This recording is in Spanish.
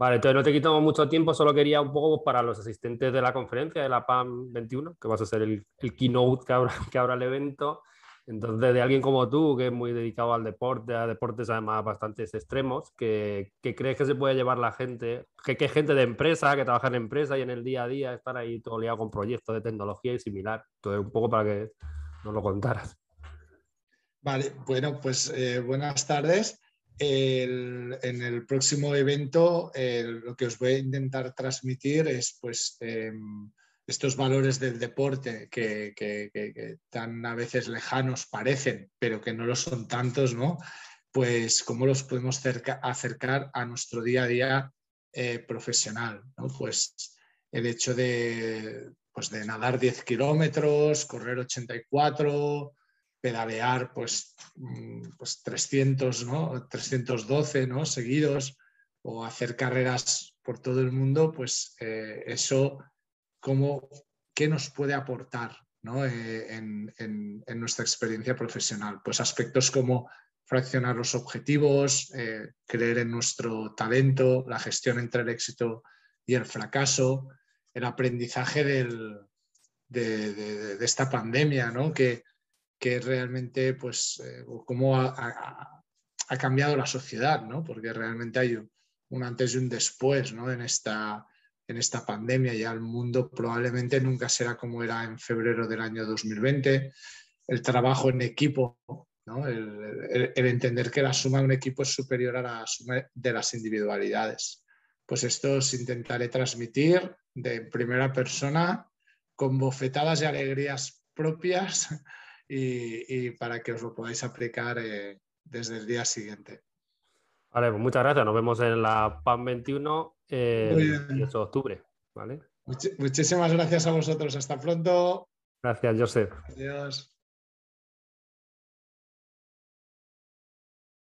Vale, entonces no te quitamos mucho tiempo, solo quería un poco para los asistentes de la conferencia de la PAM 21, que vas a ser el, el keynote que abra, que el evento. Entonces, de alguien como tú, que es muy dedicado al deporte, a deportes además bastante extremos, que, crees que se puede llevar la gente, que, que gente de empresa, que trabaja en empresa y en el día a día estar ahí todo liado con proyectos de tecnología y similar. Entonces, un poco para que nos lo contaras. Vale, bueno, pues eh, buenas tardes en el próximo evento lo que os voy a intentar transmitir es pues em, estos valores del deporte que, tan a veces lejanos parecen, pero que no lo son tantos, ¿no? Pues cómo los podemos acercar a nuestro día a día eh, profesional, ¿no? Pues el hecho de, pues de nadar 10 kilómetros, correr 84, pedalear pues, mm, pues 300, ¿no? 312 ¿no? seguidos o hacer carreras por todo el mundo, pues eh, eso, como, ¿qué nos puede aportar ¿no? Eh, en, en, nuestra experiencia profesional? Pues aspectos como fraccionar los objetivos, eh, creer en nuestro talento, la gestión entre el éxito y el fracaso, el aprendizaje del, de, de, de, esta pandemia, ¿no? que, que realmente, pues, eh, cómo ha, cambiado la sociedad, ¿no? Porque realmente hay un, antes y un después, ¿no? En esta, en esta pandemia. Ya el mundo probablemente nunca será como era en febrero del año 2020. El trabajo en equipo, ¿no? el, entender que la suma de un equipo es superior a la suma de las individualidades. Pues esto os intentaré transmitir de primera persona con bofetadas y alegrías propias y, para que os lo podáis aplicar eh, desde el día siguiente. Vale, pues muchas gracias. Nos vemos en la PAN 21 el 18 de octubre. muchísimas gracias a vosotros. Hasta pronto. Gracias, Joseph. Adiós.